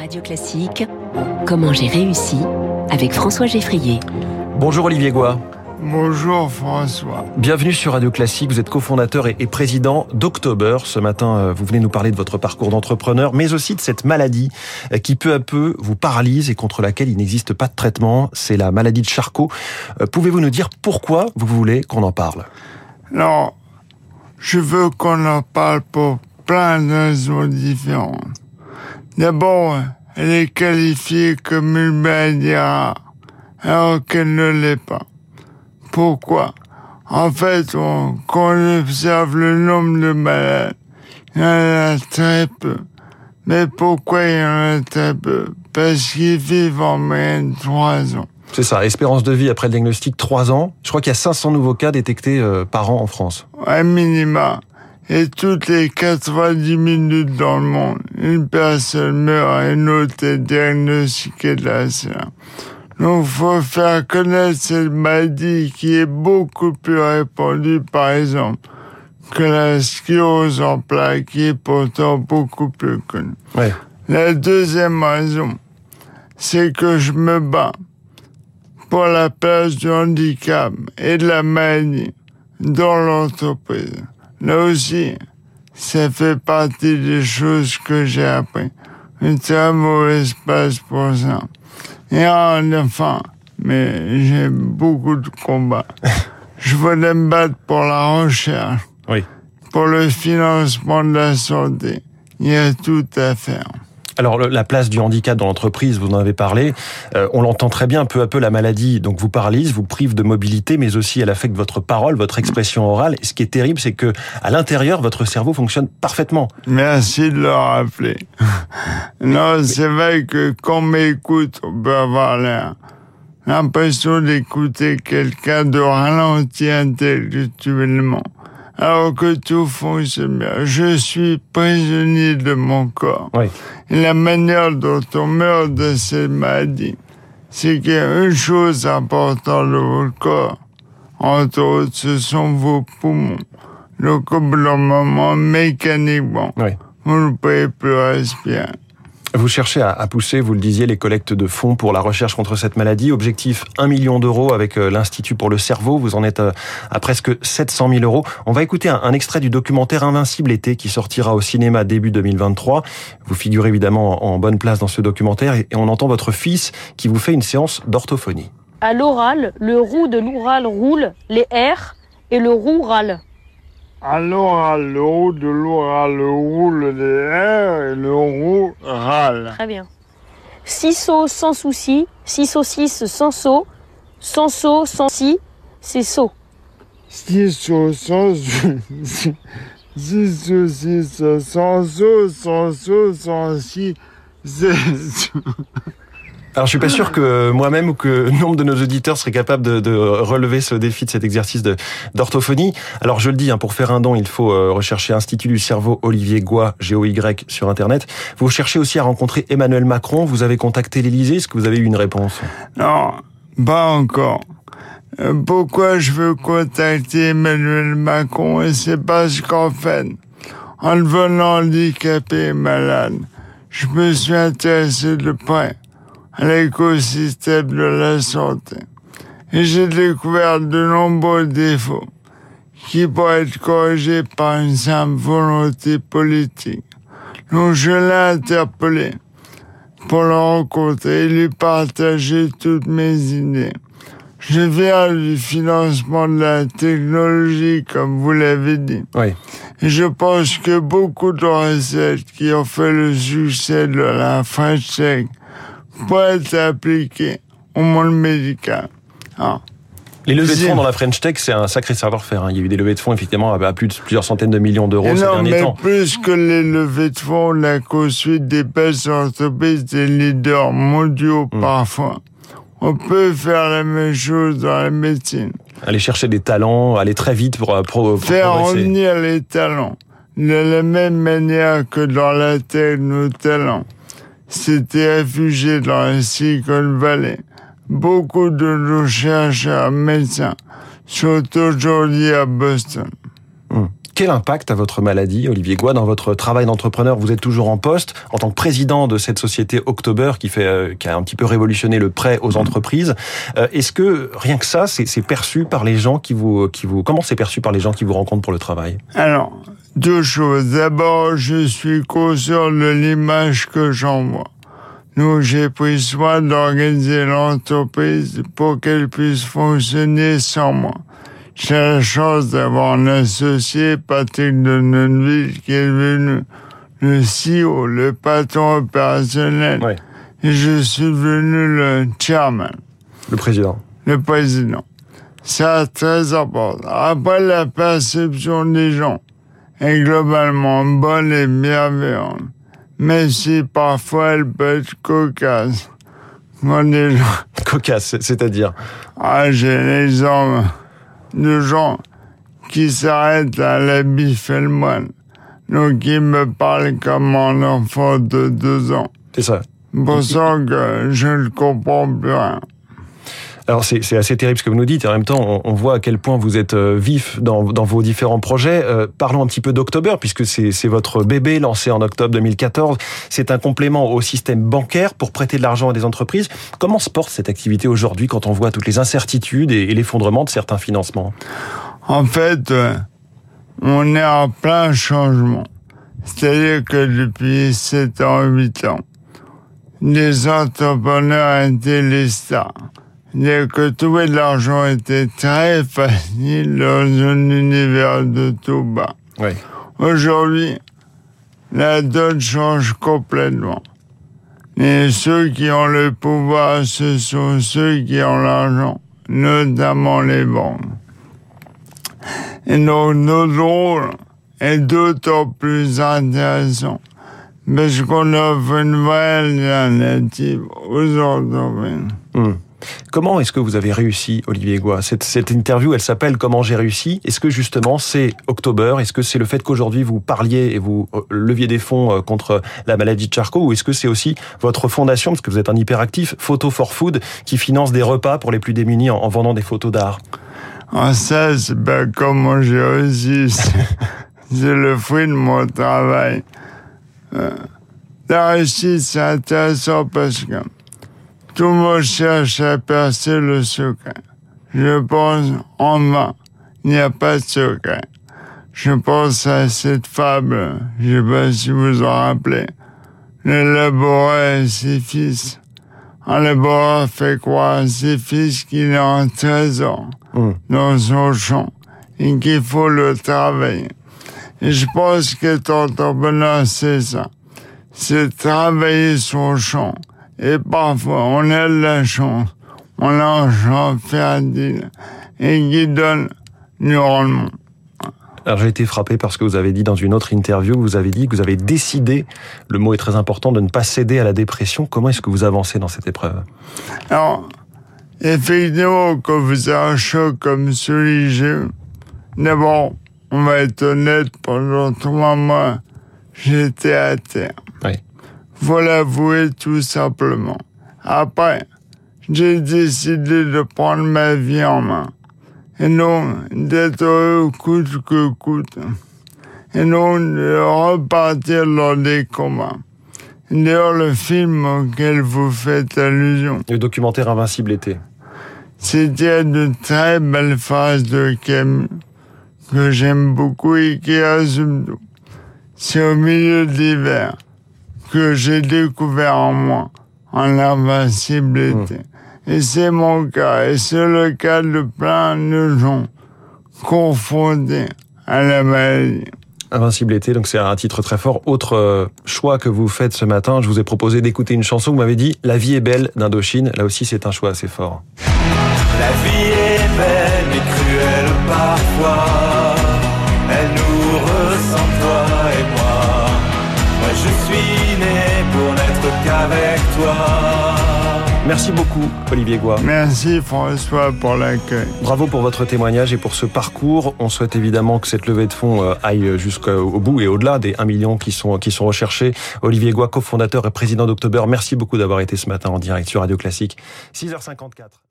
Radio Classique, Comment j'ai réussi avec François Geffrier. Bonjour Olivier Goua. Bonjour François. Bienvenue sur Radio Classique. Vous êtes cofondateur et président d'October. Ce matin, euh, vous venez nous parler de votre parcours d'entrepreneur, mais aussi de cette maladie euh, qui peu à peu vous paralyse et contre laquelle il n'existe pas de traitement. C'est la maladie de Charcot. Euh, pouvez-vous nous dire pourquoi vous voulez qu'on en parle? Non, je veux qu'on en parle pour plein de raisons différentes. D'abord, elle est qualifiée comme une maladie rare, alors qu'elle ne l'est pas. Pourquoi? En fait, on, quand on observe le nombre de malades, il y en a très peu. Mais pourquoi il y en a très peu? Parce qu'ils vivent en moyenne trois ans. C'est ça, espérance de vie après le diagnostic, 3 ans. Je crois qu'il y a 500 nouveaux cas détectés euh, par an en France. À minima. Et toutes les 90 minutes dans le monde, une personne meurt et une autre est diagnostiquée de la SLA. Donc, faut faire connaître cette maladie qui est beaucoup plus répandue, par exemple, que la sclérose en plaques, qui est pourtant beaucoup plus connue. Ouais. La deuxième raison, c'est que je me bats pour la place du handicap et de la maladie dans l'entreprise. Là aussi, ça fait partie des choses que j'ai appris. Une très mauvaise place pour ça. Et enfin, mais j'ai beaucoup de combats. Je voulais me battre pour la recherche, Oui. pour le financement de la santé. Il y a tout à faire. Alors le- la place du handicap dans l'entreprise, vous en avez parlé. Euh, on l'entend très bien. Peu à peu, la maladie donc vous paralyse, vous prive de mobilité, mais aussi elle affecte votre parole, votre expression orale. Et ce qui est terrible, c'est que à l'intérieur, votre cerveau fonctionne parfaitement. Merci de le rappeler. non, c'est vrai que quand on m'écoute, on peut avoir l'air l'impression d'écouter quelqu'un de ralenti intellectuellement, alors que tout fonctionne bien. Je suis prisonnier de mon corps. Oui. Et la manière dont on meurt de cette maladie, c'est qu'il y a une chose importante dans votre corps. Entre autres, ce sont vos poumons. Donc, au bout d'un moment, mécaniquement, Oui. vous ne pouvez plus respirer. Vous cherchez à, pousser, vous le disiez, les collectes de fonds pour la recherche contre cette maladie. Objectif 1 million d'euros avec euh, l'Institut pour le cerveau. Vous en êtes euh, à presque 700 000 euros. On va écouter un, extrait du documentaire Invincible été qui sortira au cinéma début 2023. Vous figurez évidemment en, bonne place dans ce documentaire et, et on entend votre fils qui vous fait une séance d'orthophonie. À l'oral, le roux de l'oral roule, les R et le roux râle. Alors, à l'eau de l'oral roule les airs et le roux râle. Très bien. Six sauts sans souci, six saucisses sans saut, sans saut, sans si, c'est saut. Six au sans Six au six sans saut, sans saut, sans si. c'est- Alors je suis pas sûr que moi-même ou que nombre de nos auditeurs seraient capables de, de relever ce défi de cet exercice d'orthophonie. Alors je le dis, hein, pour faire un don, il faut euh, rechercher Institut du cerveau Olivier Goy, G-O-Y, sur Internet. Vous cherchez aussi à rencontrer Emmanuel Macron. Vous avez contacté l'Élysée. Est-ce que vous avez eu une réponse? Non, pas encore. Euh, Pourquoi je veux contacter Emmanuel Macron? Et c'est parce qu'en fait, en devenant handicapé et malade, je me suis intéressé de près l'écosystème de la santé. Et j'ai découvert de nombreux défauts qui pourraient être corrigés par une simple volonté politique. Donc je l'ai interpellé pour le rencontrer et lui partager toutes mes idées. Je viens du financement de la technologie, comme vous l'avez dit. Oui. Et je pense que beaucoup de recettes qui ont fait le succès de la French Tech pourraient être appliquées au monde médical. Ah. Les levées de fonds dans la French Tech, c'est un sacré savoir-faire. hein. Il y a eu des levées de fonds, effectivement, à plus de plusieurs centaines de millions d'euros ces non, derniers mais temps. plus que les levées de fonds, la construite des belles entreprises, des leaders mondiaux Hmm. parfois. On peut faire la même chose dans la médecine. Aller chercher des talents, aller très vite pour, euh, pro- pour faire progresser. revenir les talents. De la même manière que dans la tech, nos talents s'étaient réfugiés dans la Silicon Valley. Beaucoup de nos chercheurs médecins sont aujourd'hui à Boston. Quel impact a votre maladie, Olivier Goua, dans votre travail d'entrepreneur? Vous êtes toujours en poste en tant que président de cette société October qui fait, euh, qui a un petit peu révolutionné le prêt aux entreprises. Euh, est-ce que rien que ça, c'est perçu par les gens qui vous, qui vous, comment c'est perçu par les gens qui vous rencontrent pour le travail? Alors, deux choses. D'abord, je suis conscient de l'image que j'envoie. Nous, j'ai pris soin d'organiser l'entreprise pour qu'elle puisse fonctionner sans moi. J'ai la chance d'avoir un associé, Patrick de Neuville, qui est devenu le CEO, le patron opérationnel. Et je suis devenu le chairman. Le président. Le président. C'est très important. Après, la perception des gens est globalement bonne et bienveillante mais si parfois elle peut être cocasse. Moi, Cocasse, c'est-à-dire? Ah, j'ai l'exemple de gens qui s'arrêtent à la bif et le moine. Donc, ils me parlent comme un enfant de deux ans. C'est ça. Pour ça que je ne comprends plus rien. Alors c'est assez terrible ce que vous nous dites, et en même temps on, voit à quel point vous êtes euh, vif dans, vos différents projets. Euh, parlons un petit peu d'October, puisque c'est votre bébé lancé en octobre 2014. C'est un complément au système bancaire pour prêter de l'argent à des entreprises. Comment se porte cette activité aujourd'hui quand on voit toutes les incertitudes et, l'effondrement de certains financements? En fait, euh, on est en plein changement. C'est-à-dire que depuis 7 ans, 8 ans, les entrepreneurs étaient les stars que trouver de l'argent était très facile dans un univers de tout bas. Aujourd'hui, la donne change complètement. Et ceux qui ont le pouvoir, ce sont ceux qui ont l'argent, notamment les banques. Et donc notre rôle est d'autant plus intéressant parce qu'on offre une vraie alternative aux entreprises. Hmm. Comment est-ce que vous avez réussi, Olivier Goua cette, cette, interview, elle s'appelle Comment j'ai réussi. Est-ce que justement c'est October Est-ce que c'est le fait qu'aujourd'hui vous parliez et vous euh, leviez des fonds euh, contre la maladie de Charcot? Ou est-ce que c'est aussi votre fondation, parce que vous êtes un hyperactif, Photo for Food, qui finance des repas pour les plus démunis en, vendant des photos d'art? Ah ça, c'est ben, comment j'ai réussi. c'est le fruit de mon travail. Euh, la réussite, c'est intéressant parce que tout le monde cherche à percer le secret. Je pense en vain, il n'y a pas de secret. Je pense à cette fable, je ne sais pas si vous en rappelez. Le laboureur et ses fils. Un laboureur fait croire à ses fils qu'il a un trésor mmh. dans son champ et qu'il faut le travailler. Et je pense qu'être entrepreneur, c'est ça. C'est travailler son champ et parfois, on a de la chance. On a un champ fertile et qui donne du rendement. Alors j'ai été frappé par ce que vous avez dit dans une autre interview. Vous avez dit que vous avez décidé, le mot est très important, de ne pas céder à la dépression. Comment est-ce que vous avancez dans cette épreuve? Alors, effectivement, quand vous avez un choc comme celui-là, d'abord, on va être honnête, pendant trois mois, j'étais à terre. Oui faut l'avouer tout simplement. Après, j'ai décidé de prendre ma vie en main. Et non d'être heureux coûte que coûte. Et non de repartir dans des combats. D'ailleurs, le film auquel vous faites allusion. Le documentaire Invincible été. C'était de très belles phrases de Camus que j'aime beaucoup et qui résument tout. C'est au milieu de l'hiver que j'ai découvert en moi, en invincibilité. Mmh. Et c'est mon cas, et c'est le cas de plein de gens confondés à la maladie. Invincibilité, donc c'est un titre très fort. Autre euh, choix que vous faites ce matin, je vous ai proposé d'écouter une chanson, vous m'avez dit La vie est belle d'Indochine. Là aussi, c'est un choix assez fort. La vie est belle, mais cruelle parfois. Qu'avec toi. Merci beaucoup, Olivier Goua. Merci, François, pour l'accueil. Bravo pour votre témoignage et pour ce parcours. On souhaite évidemment que cette levée de fonds euh, aille jusqu'au bout et au-delà des 1 million qui sont, qui sont recherchés. Olivier Goua, cofondateur et président d'October, merci beaucoup d'avoir été ce matin en direct sur Radio Classique. 6h54.